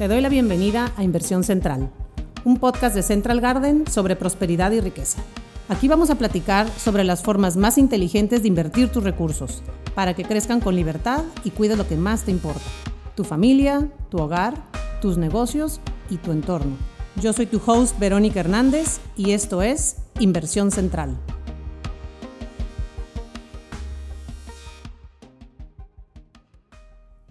Te doy la bienvenida a Inversión Central, un podcast de Central Garden sobre prosperidad y riqueza. Aquí vamos a platicar sobre las formas más inteligentes de invertir tus recursos para que crezcan con libertad y cuides lo que más te importa, tu familia, tu hogar, tus negocios y tu entorno. Yo soy tu host Verónica Hernández y esto es Inversión Central.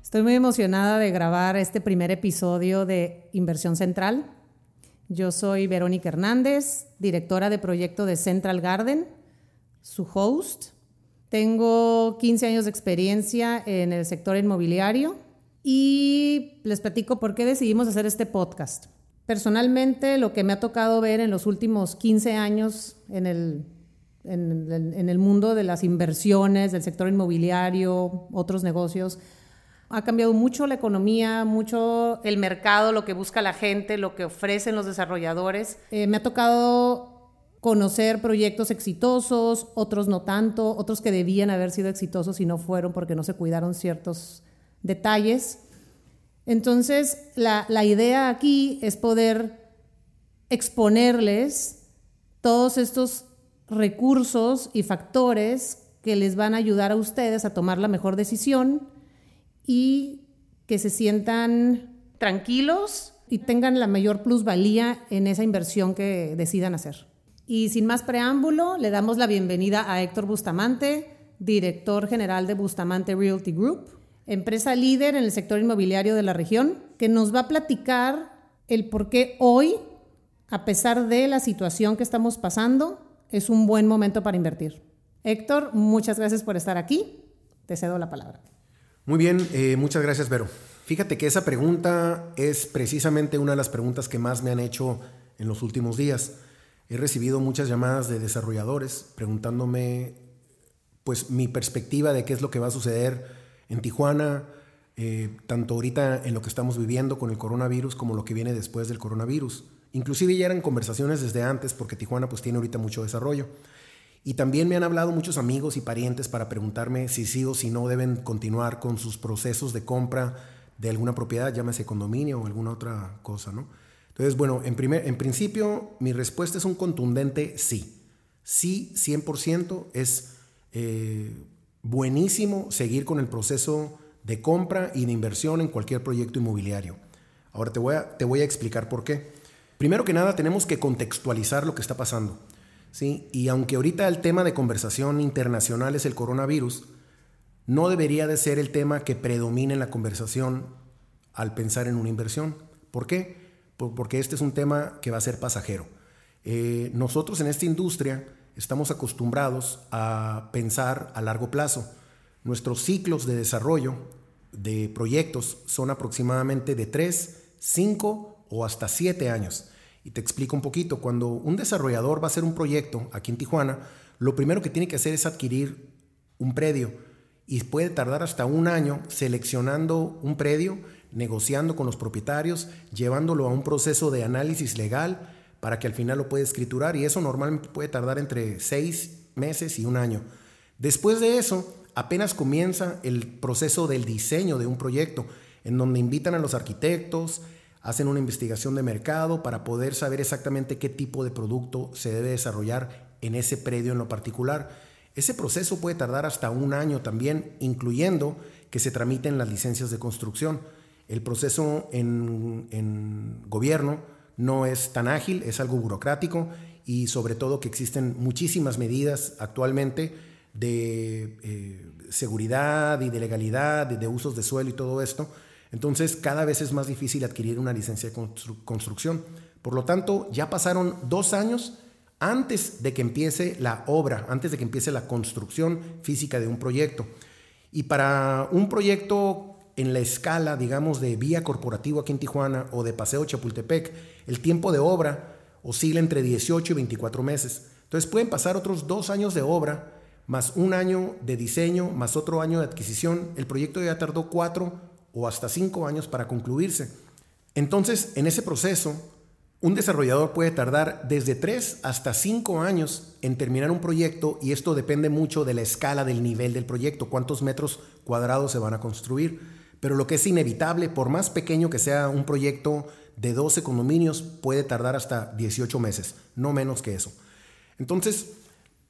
Estoy muy emocionada de grabar este primer episodio de Inversión Central. Yo soy Verónica Hernández, directora de proyecto de Central Garden, su host. Tengo 15 años de experiencia en el sector inmobiliario y les platico por qué decidimos hacer este podcast. Personalmente, lo que me ha tocado ver en los últimos 15 años en el, en, en el mundo de las inversiones, del sector inmobiliario, otros negocios, ha cambiado mucho la economía, mucho el mercado, lo que busca la gente, lo que ofrecen los desarrolladores. Eh, me ha tocado conocer proyectos exitosos, otros no tanto, otros que debían haber sido exitosos y no fueron porque no se cuidaron ciertos detalles. Entonces, la, la idea aquí es poder exponerles todos estos recursos y factores que les van a ayudar a ustedes a tomar la mejor decisión y que se sientan tranquilos y tengan la mayor plusvalía en esa inversión que decidan hacer. Y sin más preámbulo, le damos la bienvenida a Héctor Bustamante, director general de Bustamante Realty Group, empresa líder en el sector inmobiliario de la región, que nos va a platicar el por qué hoy, a pesar de la situación que estamos pasando, es un buen momento para invertir. Héctor, muchas gracias por estar aquí. Te cedo la palabra. Muy bien, eh, muchas gracias, Vero. Fíjate que esa pregunta es precisamente una de las preguntas que más me han hecho en los últimos días. He recibido muchas llamadas de desarrolladores preguntándome pues mi perspectiva de qué es lo que va a suceder en Tijuana, eh, tanto ahorita en lo que estamos viviendo con el coronavirus como lo que viene después del coronavirus. Inclusive ya eran conversaciones desde antes porque Tijuana pues tiene ahorita mucho desarrollo. Y también me han hablado muchos amigos y parientes para preguntarme si sí o si no deben continuar con sus procesos de compra de alguna propiedad, llámese condominio o alguna otra cosa, ¿no? Entonces, bueno, en, primer, en principio mi respuesta es un contundente sí. Sí, 100% es eh, buenísimo seguir con el proceso de compra y de inversión en cualquier proyecto inmobiliario. Ahora te voy a, te voy a explicar por qué. Primero que nada, tenemos que contextualizar lo que está pasando. Y aunque ahorita el tema de conversación internacional es el coronavirus, no debería de ser el tema que predomine en la conversación al pensar en una inversión. ¿Por qué? Porque este es un tema que va a ser pasajero. Eh, nosotros en esta industria estamos acostumbrados a pensar a largo plazo. Nuestros ciclos de desarrollo de proyectos son aproximadamente de 3, 5 o hasta 7 años. Y te explico un poquito, cuando un desarrollador va a hacer un proyecto aquí en Tijuana, lo primero que tiene que hacer es adquirir un predio y puede tardar hasta un año seleccionando un predio, negociando con los propietarios, llevándolo a un proceso de análisis legal para que al final lo pueda escriturar y eso normalmente puede tardar entre seis meses y un año. Después de eso, apenas comienza el proceso del diseño de un proyecto, en donde invitan a los arquitectos, hacen una investigación de mercado para poder saber exactamente qué tipo de producto se debe desarrollar en ese predio en lo particular. Ese proceso puede tardar hasta un año también, incluyendo que se tramiten las licencias de construcción. El proceso en, gobierno no es tan ágil, es algo burocrático y sobre todo que existen muchísimas medidas actualmente de eh, seguridad y de legalidad, de usos de suelo y todo esto, entonces cada vez es más difícil adquirir una licencia de construcción. Por lo tanto, ya pasaron dos años antes de que empiece la obra, antes de que empiece la construcción física de un proyecto. Y para un proyecto en la escala, digamos, de vía corporativo aquí en Tijuana o de Paseo Chapultepec, el tiempo de obra oscila entre 18 y 24 meses. Entonces pueden pasar otros dos años de obra, más un año de diseño, más otro año de adquisición. El proyecto ya tardó cuatro o hasta cinco años para concluirse. Entonces, en ese proceso, un desarrollador puede tardar desde tres hasta cinco años en terminar un proyecto y esto depende mucho de la escala del nivel del proyecto, cuántos metros cuadrados se van a construir. pero lo que es inevitable, por más pequeño que sea un proyecto de 12 condominios, puede tardar hasta 18 meses, no menos que eso. Entonces,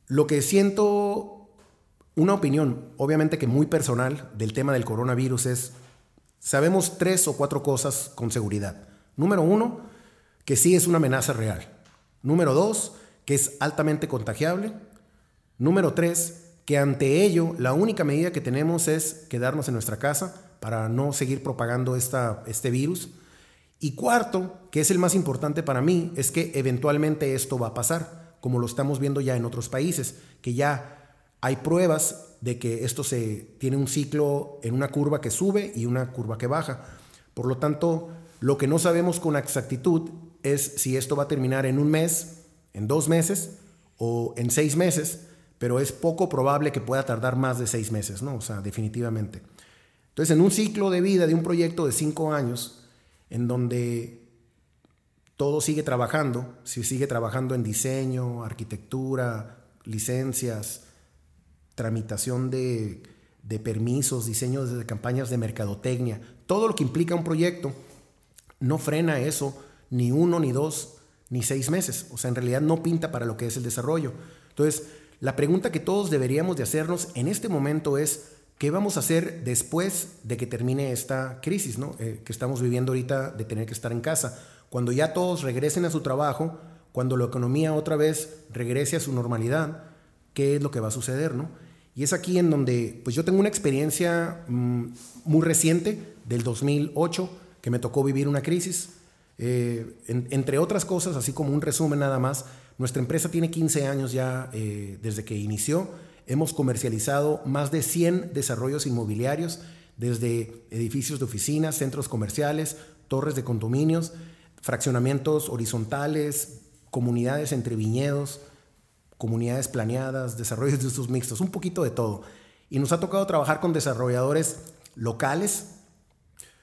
lo que siento, una opinión, obviamente que muy personal, del tema del coronavirus es, sabemos tres o cuatro cosas con seguridad. Número uno, que sí es una amenaza real. Número dos, que es altamente contagiable. Número tres, que ante ello la única medida que tenemos es quedarnos en nuestra casa para no seguir propagando esta, este virus. Y cuarto, que es el más importante para mí, es que eventualmente esto va a pasar, como lo estamos viendo ya en otros países, que ya hay pruebas de que esto se tiene un ciclo en una curva que sube y una curva que baja. Por lo tanto, lo que no sabemos con exactitud es si esto va a terminar en un mes, en dos meses o en seis meses, pero es poco probable que pueda tardar más de seis meses, ¿no? O sea, definitivamente. Entonces, en un ciclo de vida de un proyecto de cinco años, en donde todo sigue trabajando, si sigue trabajando en diseño, arquitectura, licencias, tramitación de, permisos, diseño de campañas de mercadotecnia, todo lo que implica un proyecto, no frena eso ni uno, ni dos, ni seis meses. O sea, en realidad no pinta para lo que es el desarrollo. Entonces, la pregunta que todos deberíamos de hacernos en este momento es, ¿qué vamos a hacer después de que termine esta crisis ¿no? Eh, que estamos viviendo ahorita de tener que estar en casa? Cuando ya todos regresen a su trabajo, cuando la economía otra vez regrese a su normalidad, ¿qué es lo que va a suceder? ¿no? Y es aquí en donde pues yo tengo una experiencia mm, muy reciente del 2008 que me tocó vivir una crisis. Eh, entre otras cosas, así como un resumen nada más, nuestra empresa tiene 15 años ya eh, desde que inició. Hemos comercializado más de 100 desarrollos inmobiliarios, desde edificios de oficinas, centros comerciales, torres de condominios, fraccionamientos horizontales, comunidades entre viñedos, comunidades planeadas, desarrollos de usos mixtos, un poquito de todo. Y nos ha tocado trabajar con desarrolladores locales,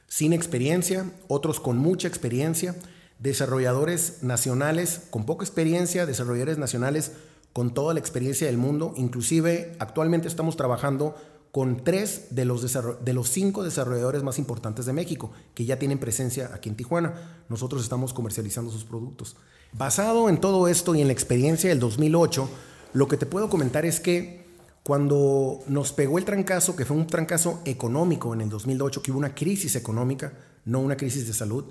sin experiencia, otros con mucha experiencia, desarrolladores nacionales con poca experiencia, desarrolladores nacionales con toda la experiencia del mundo. Inclusive actualmente estamos trabajando con tres de los, de los cinco desarrolladores más importantes de México, que ya tienen presencia aquí en Tijuana. Nosotros estamos comercializando sus productos. Basado en todo esto y en la experiencia del 2008, lo que te puedo comentar es que cuando nos pegó el trancazo, que fue un trancazo económico en el 2008, que hubo una crisis económica, no una crisis de salud,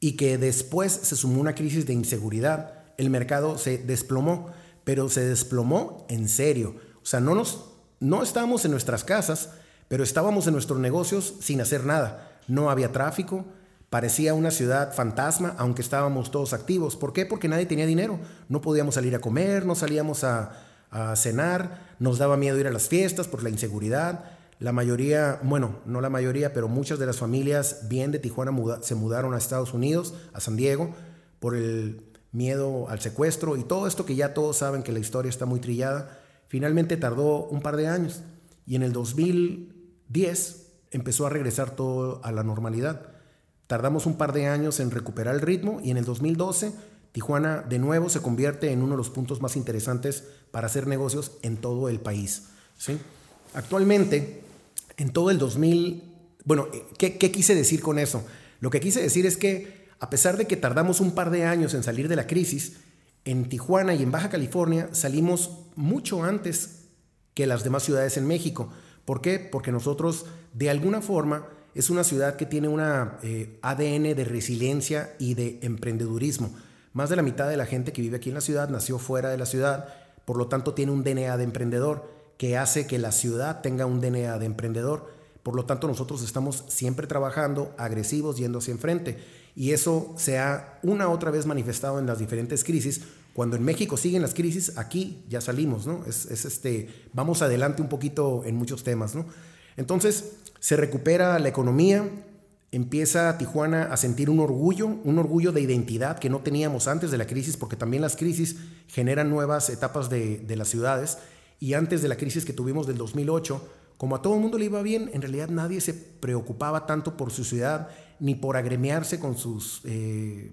y que después se sumó una crisis de inseguridad, el mercado se desplomó, pero se desplomó en serio. O sea, no, nos, no estábamos en nuestras casas, pero estábamos en nuestros negocios sin hacer nada. No había tráfico, parecía una ciudad fantasma, aunque estábamos todos activos. ¿Por qué? Porque nadie tenía dinero. No podíamos salir a comer, no salíamos a, cenar, nos daba miedo ir a las fiestas por la inseguridad. La mayoría, bueno, no la mayoría, pero muchas de las familias bien de Tijuana se mudaron a Estados Unidos, a San Diego, por el miedo al secuestro y todo esto que ya todos saben que la historia está muy trillada. Finalmente tardó un par de años y en el 2010 empezó a regresar todo a la normalidad. Tardamos un par de años en recuperar el ritmo y en el 2012 Tijuana de nuevo se convierte en uno de los puntos más interesantes para hacer negocios en todo el país. ¿sí? Actualmente en todo el 2000, bueno, ¿qué, quise decir con eso? Lo que quise decir es que a pesar de que tardamos un par de años en salir de la crisis, en Tijuana y en Baja California salimos mucho antes que las demás ciudades en México. ¿Por qué? Porque nosotros, de alguna forma, es una ciudad que tiene una eh, ADN de resiliencia y de emprendedurismo. Más de la mitad de la gente que vive aquí en la ciudad nació fuera de la ciudad, por lo tanto tiene un DNA de emprendedor que hace que la ciudad tenga un DNA de emprendedor. Por lo tanto, nosotros estamos siempre trabajando, agresivos, yendo hacia enfrente. Y eso se ha una otra vez manifestado en las diferentes crisis. Cuando en México siguen las crisis, aquí ya salimos, ¿no? Es, este, vamos adelante un poquito en muchos temas, ¿no? Entonces, se recupera la economía, empieza Tijuana a sentir un orgullo, un orgullo de identidad que no teníamos antes de la crisis, porque también las crisis generan nuevas etapas de, de las ciudades y antes de la crisis que tuvimos del 2008, como a todo el mundo le iba bien, en realidad nadie se preocupaba tanto por su ciudad ni por agremiarse con sus eh,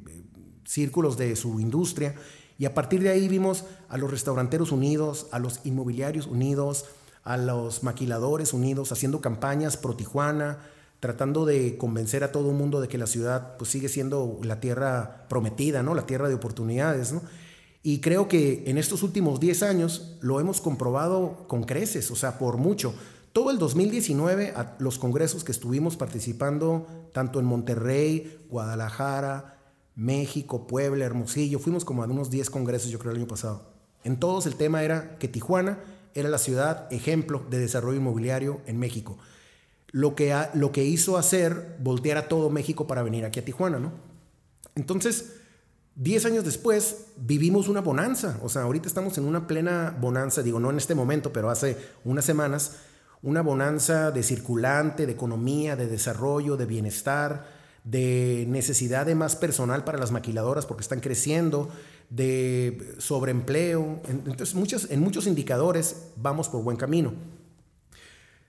círculos de su industria. Y a partir de ahí vimos a los restauranteros unidos, a los inmobiliarios unidos, a los maquiladores unidos, haciendo campañas pro Tijuana, tratando de convencer a todo el mundo de que la ciudad pues, sigue siendo la tierra prometida, ¿no? la tierra de oportunidades. ¿no? Y creo que en estos últimos 10 años lo hemos comprobado con creces, o sea, por mucho. Todo el 2019, a los congresos que estuvimos participando, tanto en Monterrey, Guadalajara, México, Puebla, Hermosillo, fuimos como a unos 10 congresos, yo creo, el año pasado. En todos el tema era que Tijuana era la ciudad ejemplo de desarrollo inmobiliario en México. Lo que, lo que hizo hacer voltear a todo México para venir aquí a Tijuana, ¿no? Entonces, Diez años después vivimos una bonanza, o sea, ahorita estamos en una plena bonanza, digo, no en este momento, pero hace unas semanas, una bonanza de circulante, de economía, de desarrollo, de bienestar, de necesidad de más personal para las maquiladoras porque están creciendo, de sobreempleo. Entonces, muchos, en muchos indicadores vamos por buen camino.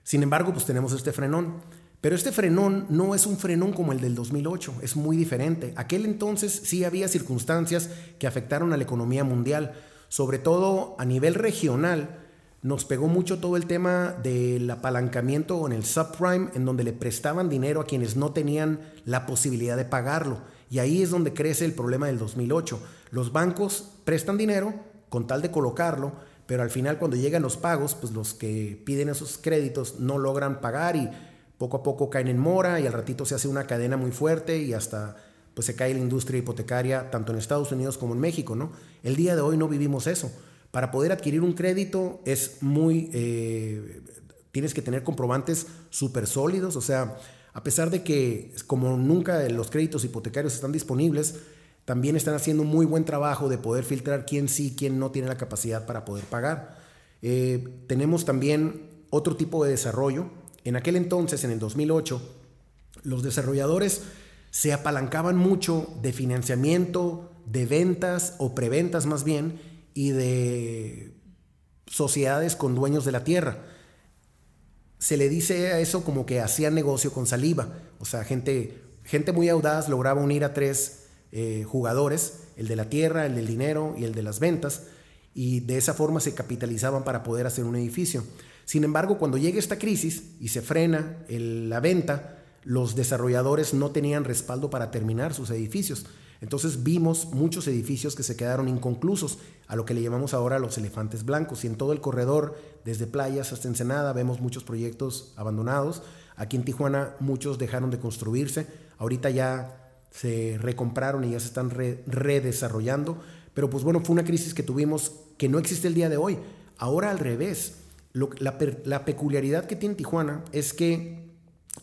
Sin embargo, pues tenemos este frenón. Pero este frenón no es un frenón como el del 2008, es muy diferente. Aquel entonces sí había circunstancias que afectaron a la economía mundial, sobre todo a nivel regional. Nos pegó mucho todo el tema del apalancamiento en el subprime, en donde le prestaban dinero a quienes no tenían la posibilidad de pagarlo. Y ahí es donde crece el problema del 2008. Los bancos prestan dinero con tal de colocarlo, pero al final cuando llegan los pagos, pues los que piden esos créditos no logran pagar y poco a poco caen en mora y al ratito se hace una cadena muy fuerte y hasta pues se cae la industria hipotecaria tanto en Estados Unidos como en México, ¿no? El día de hoy no vivimos eso. Para poder adquirir un crédito es muy, eh, tienes que tener comprobantes súper sólidos, o sea, a pesar de que como nunca los créditos hipotecarios están disponibles, también están haciendo un muy buen trabajo de poder filtrar quién sí, quién no tiene la capacidad para poder pagar. Eh, tenemos también otro tipo de desarrollo en aquel entonces, en el 2008, los desarrolladores se apalancaban mucho de financiamiento, de ventas o preventas más bien, y de sociedades con dueños de la tierra. Se le dice a eso como que hacían negocio con saliva. O sea, gente, gente muy audaz lograba unir a tres eh, jugadores, el de la tierra, el del dinero y el de las ventas, y de esa forma se capitalizaban para poder hacer un edificio. Sin embargo, cuando llega esta crisis y se frena la venta, los desarrolladores no tenían respaldo para terminar sus edificios. Entonces vimos muchos edificios que se quedaron inconclusos, a lo que le llamamos ahora los elefantes blancos. Y en todo el corredor, desde playas hasta Ensenada, vemos muchos proyectos abandonados. Aquí en Tijuana muchos dejaron de construirse. Ahorita ya se recompraron y ya se están redesarrollando. Pero pues bueno, fue una crisis que tuvimos que no existe el día de hoy. Ahora al revés la, peculiaridad que tiene Tijuana es que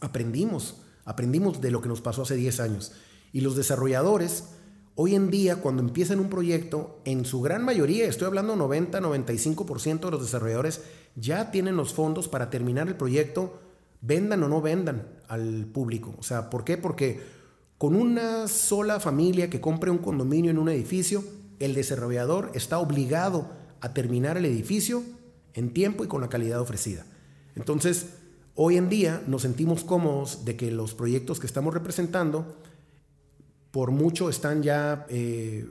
aprendimos, aprendimos de lo que nos pasó hace 10 años. Y los desarrolladores, hoy en día, cuando empiezan un proyecto, en su gran mayoría, estoy hablando 90, 95% de los desarrolladores, ya tienen los fondos para terminar el proyecto, vendan o no vendan al público. O sea, ¿por qué? Porque con una sola familia que compre un condominio en un edificio, el desarrollador está obligado a terminar el edificio en tiempo y con la calidad ofrecida. Entonces, hoy en día nos sentimos cómodos de que los proyectos que estamos representando, por mucho están ya eh,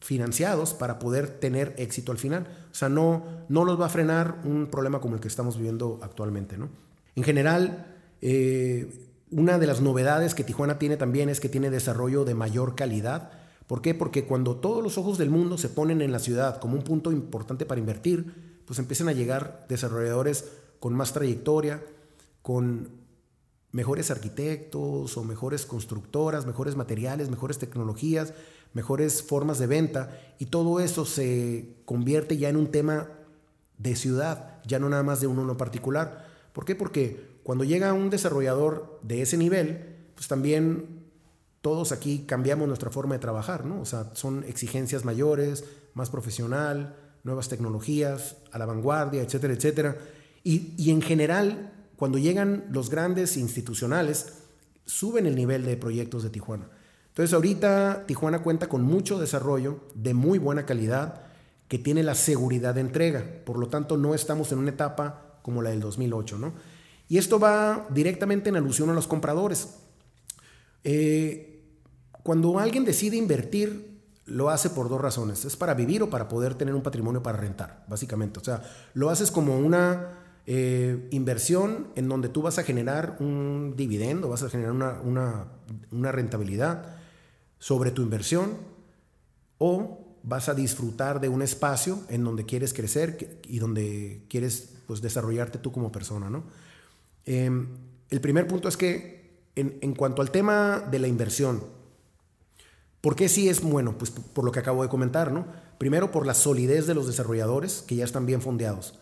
financiados para poder tener éxito al final. O sea, no, no nos va a frenar un problema como el que estamos viviendo actualmente. ¿no? En general, eh, una de las novedades que Tijuana tiene también es que tiene desarrollo de mayor calidad. ¿Por qué? Porque cuando todos los ojos del mundo se ponen en la ciudad como un punto importante para invertir, pues empiezan a llegar desarrolladores con más trayectoria, con mejores arquitectos o mejores constructoras, mejores materiales, mejores tecnologías, mejores formas de venta y todo eso se convierte ya en un tema de ciudad, ya no nada más de uno particular. ¿Por qué? Porque cuando llega un desarrollador de ese nivel, pues también todos aquí cambiamos nuestra forma de trabajar, ¿no? O sea, son exigencias mayores, más profesional, nuevas tecnologías, a la vanguardia, etcétera, etcétera. Y, en general, cuando llegan los grandes institucionales, suben el nivel de proyectos de Tijuana. Entonces ahorita Tijuana cuenta con mucho desarrollo de muy buena calidad que tiene la seguridad de entrega. Por lo tanto, no estamos en una etapa como la del 2008. ¿no? Y esto va directamente en alusión a los compradores. Eh, cuando alguien decide invertir lo hace por dos razones. Es para vivir o para poder tener un patrimonio para rentar, básicamente. O sea, lo haces como una eh, inversión en donde tú vas a generar un dividendo, vas a generar una, rentabilidad sobre tu inversión o vas a disfrutar de un espacio en donde quieres crecer y donde quieres pues, desarrollarte tú como persona. ¿no? Em, el primer punto es que en, cuanto al tema de la inversión, ¿por qué sí es bueno? Pues por lo que acabo de comentar, ¿no? Primero, por la solidez de los desarrolladores que ya están bien fondeados.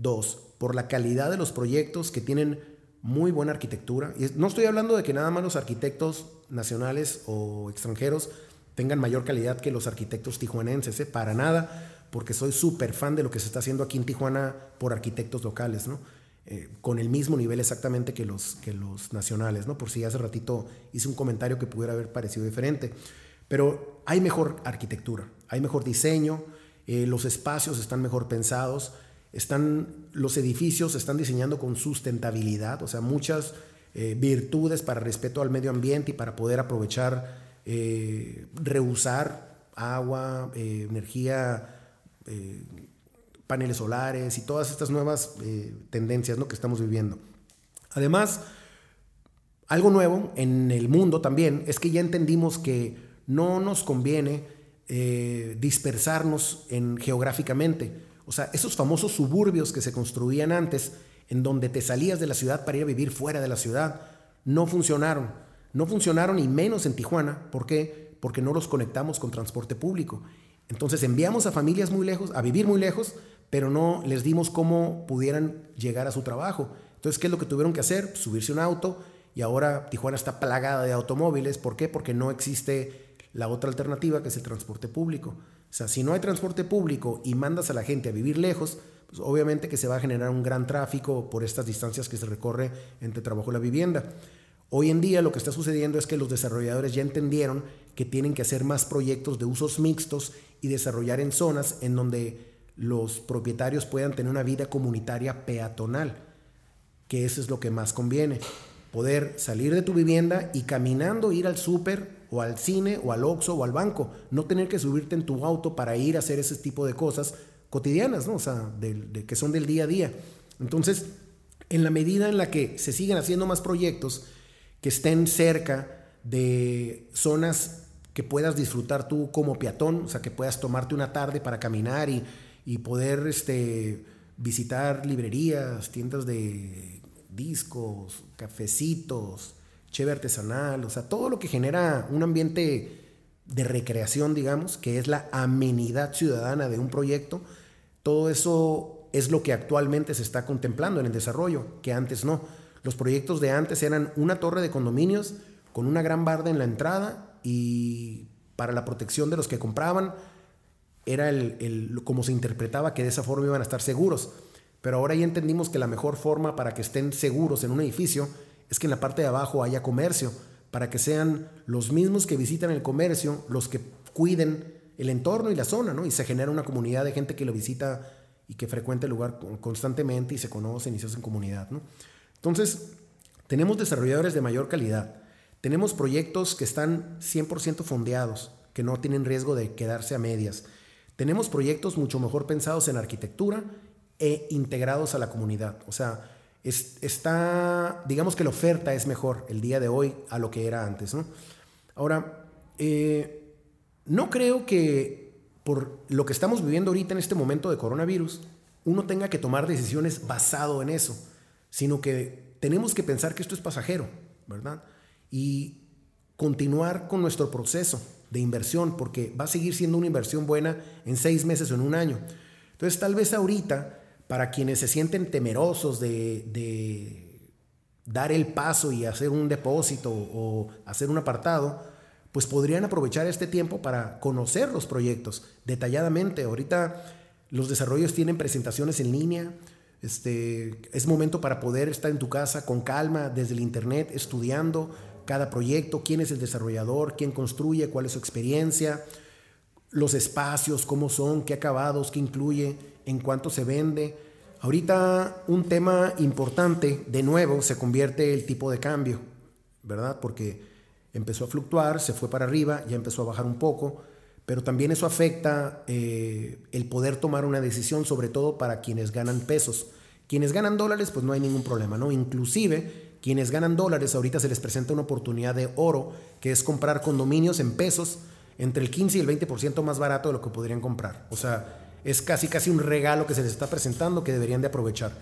Dos, por la calidad de los proyectos que tienen muy buena arquitectura. Y no estoy hablando de que nada más los arquitectos nacionales o extranjeros tengan mayor calidad que los arquitectos tijuanenses, ¿eh? para nada, porque soy súper fan de lo que se está haciendo aquí en Tijuana por arquitectos locales, ¿no? Eh, con el mismo nivel exactamente que los, que los nacionales, ¿no? Por si hace ratito hice un comentario que pudiera haber parecido diferente. Pero hay mejor arquitectura, hay mejor diseño, eh, los espacios están mejor pensados, están, los edificios se están diseñando con sustentabilidad, o sea, muchas eh, virtudes para respeto al medio ambiente y para poder aprovechar, eh, reusar agua, eh, energía, paneles solares y todas estas nuevas tendencias ¿no? que estamos viviendo. Además, algo nuevo en el mundo también es que ya entendimos que no nos conviene dispersarnos en, geográficamente o sea, esos famosos suburbios que se construían antes, en donde te salías de la ciudad para ir a vivir fuera de la ciudad, no funcionaron. No funcionaron y menos en Tijuana. ¿Por qué? Porque no los conectamos con transporte público. Entonces enviamos a familias muy lejos, a vivir muy lejos, pero no les dimos cómo pudieran llegar a su trabajo. Entonces, ¿qué es lo que tuvieron que hacer? Subirse un auto y ahora Tijuana está plagada de automóviles. ¿Por qué? Porque no existe la otra alternativa que es el transporte público. O sea, si no hay transporte público y mandas a la gente a vivir lejos, pues obviamente que se va a generar un gran tráfico por estas distancias que se recorre entre trabajo y la vivienda. Hoy en día lo que está sucediendo es que los desarrolladores ya entendieron que tienen que hacer más proyectos de usos mixtos y desarrollar en zonas en donde los propietarios puedan tener una vida comunitaria peatonal, que eso es lo que más conviene. Poder salir de tu vivienda y caminando ir al súper o al cine o al Oxxo o al banco, no tener que subirte en tu auto para ir a hacer ese tipo de cosas cotidianas, ¿no? O sea, de, que son del día a día. Entonces, en la medida en la que se siguen haciendo más proyectos que estén cerca de zonas que puedas disfrutar tú como peatón, o sea, que puedas tomarte una tarde para caminar y, y poder este, visitar librerías, tiendas de discos, cafecitos, cheve artesanal, o sea, todo lo que genera un ambiente de recreación, digamos, que es la amenidad ciudadana de un proyecto, todo eso es lo que actualmente se está contemplando en el desarrollo, que antes no. Los proyectos de antes eran una torre de condominios con una gran barda en la entrada y para la protección de los que compraban era el, como se interpretaba que de esa forma iban a estar seguros. Pero ahora ya entendimos que la mejor forma para que estén seguros en un edificio es que en la parte de abajo haya comercio, para que sean los mismos que visitan el comercio los que cuiden el entorno y la zona, ¿no? Y se genera una comunidad de gente que lo visita y que frecuenta el lugar constantemente y se conocen y se hacen comunidad, ¿no? Entonces, tenemos desarrolladores de mayor calidad, tenemos proyectos que están 100% fondeados, que no tienen riesgo de quedarse a medias. Tenemos proyectos mucho mejor pensados en arquitectura e integrados a la comunidad. O sea, está, digamos que la oferta es mejor el día de hoy a lo que era antes. ¿no? Ahora, eh, no creo que por lo que estamos viviendo ahorita en este momento de coronavirus, uno tenga que tomar decisiones basado en eso, sino que tenemos que pensar que esto es pasajero, ¿verdad? Y continuar con nuestro proceso de inversión, porque va a seguir siendo una inversión buena en seis meses o en un año. Entonces, tal vez ahorita para quienes se sienten temerosos de, dar el paso y hacer un depósito o hacer un apartado, pues podrían aprovechar este tiempo para conocer los proyectos detalladamente. Ahorita los desarrollos tienen presentaciones en línea. Este, es momento para poder estar en tu casa con calma desde el internet estudiando cada proyecto, quién es el desarrollador, quién construye, cuál es su experiencia, los espacios, cómo son, qué acabados, qué incluye, en cuánto se vende. Ahorita un tema importante, de nuevo, se convierte el tipo de cambio, ¿verdad? Porque empezó a fluctuar, se fue para arriba, ya empezó a bajar un poco, pero también eso afecta eh, el poder tomar una decisión, sobre todo para quienes ganan pesos, Quienes ganan dólares, pues no hay ningún problema, ¿no? Inclusive, quienes ganan dólares, ahorita se les presenta una oportunidad de oro, que es comprar condominios en pesos entre el 15 y el 20% más barato de lo que podrían comprar. O sea, es casi casi un regalo que se les está presentando que deberían de aprovechar.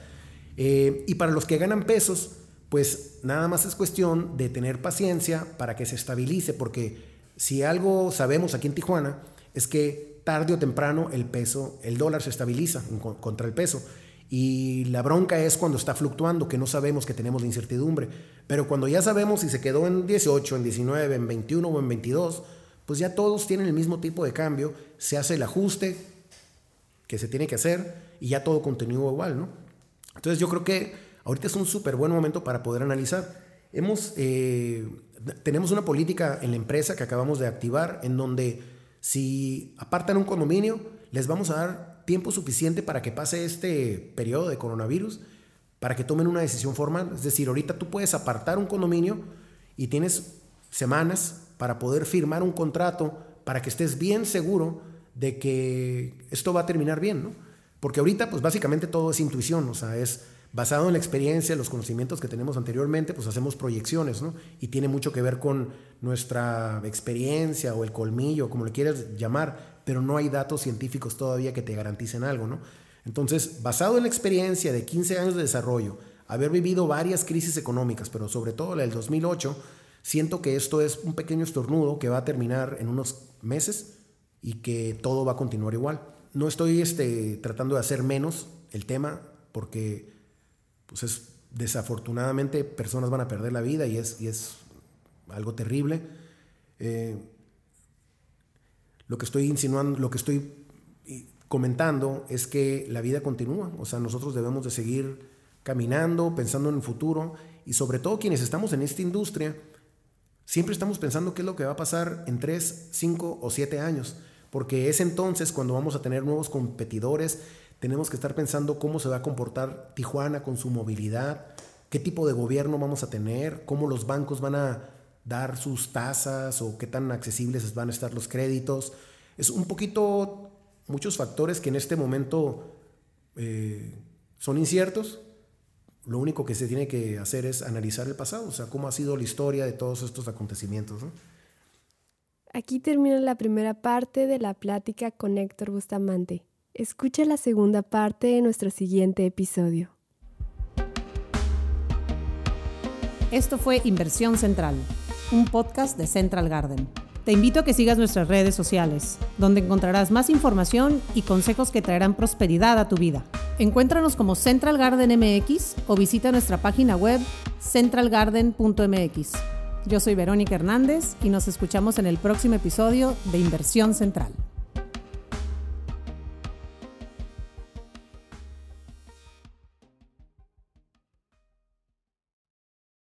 Eh, y para los que ganan pesos, pues nada más es cuestión de tener paciencia para que se estabilice, porque si algo sabemos aquí en Tijuana es que tarde o temprano el peso, el dólar se estabiliza contra el peso. Y la bronca es cuando está fluctuando, que no sabemos que tenemos la incertidumbre. Pero cuando ya sabemos si se quedó en 18, en 19, en 21 o en 22, pues ya todos tienen el mismo tipo de cambio, se hace el ajuste que se tiene que hacer y ya todo continúa igual, ¿no? Entonces yo creo que ahorita es un súper buen momento para poder analizar. Hemos, eh, tenemos una política en la empresa que acabamos de activar en donde si apartan un condominio, les vamos a dar tiempo suficiente para que pase este periodo de coronavirus, para que tomen una decisión formal. Es decir, ahorita tú puedes apartar un condominio y tienes semanas para poder firmar un contrato para que estés bien seguro de que esto va a terminar bien, ¿no? Porque ahorita, pues básicamente todo es intuición, o sea, es basado en la experiencia, los conocimientos que tenemos anteriormente, pues hacemos proyecciones, ¿no? Y tiene mucho que ver con nuestra experiencia o el colmillo, como le quieras llamar, pero no hay datos científicos todavía que te garanticen algo, ¿no? Entonces, basado en la experiencia de 15 años de desarrollo, haber vivido varias crisis económicas, pero sobre todo la del 2008, siento que esto es un pequeño estornudo que va a terminar en unos meses y que todo va a continuar igual. No estoy este, tratando de hacer menos el tema porque pues es, desafortunadamente personas van a perder la vida y es, y es algo terrible. Eh, lo que estoy insinuando, lo que estoy comentando es que la vida continúa, o sea, nosotros debemos de seguir caminando, pensando en el futuro y sobre todo quienes estamos en esta industria, siempre estamos pensando qué es lo que va a pasar en 3, 5 o 7 años, porque es entonces cuando vamos a tener nuevos competidores, tenemos que estar pensando cómo se va a comportar Tijuana con su movilidad, qué tipo de gobierno vamos a tener, cómo los bancos van a dar sus tasas o qué tan accesibles van a estar los créditos. Es un poquito muchos factores que en este momento eh, son inciertos. Lo único que se tiene que hacer es analizar el pasado, o sea, cómo ha sido la historia de todos estos acontecimientos. Aquí termina la primera parte de la plática con Héctor Bustamante. Escucha la segunda parte de nuestro siguiente episodio. Esto fue Inversión Central un podcast de Central Garden. Te invito a que sigas nuestras redes sociales, donde encontrarás más información y consejos que traerán prosperidad a tu vida. Encuéntranos como Central Garden MX o visita nuestra página web centralgarden.mx. Yo soy Verónica Hernández y nos escuchamos en el próximo episodio de Inversión Central.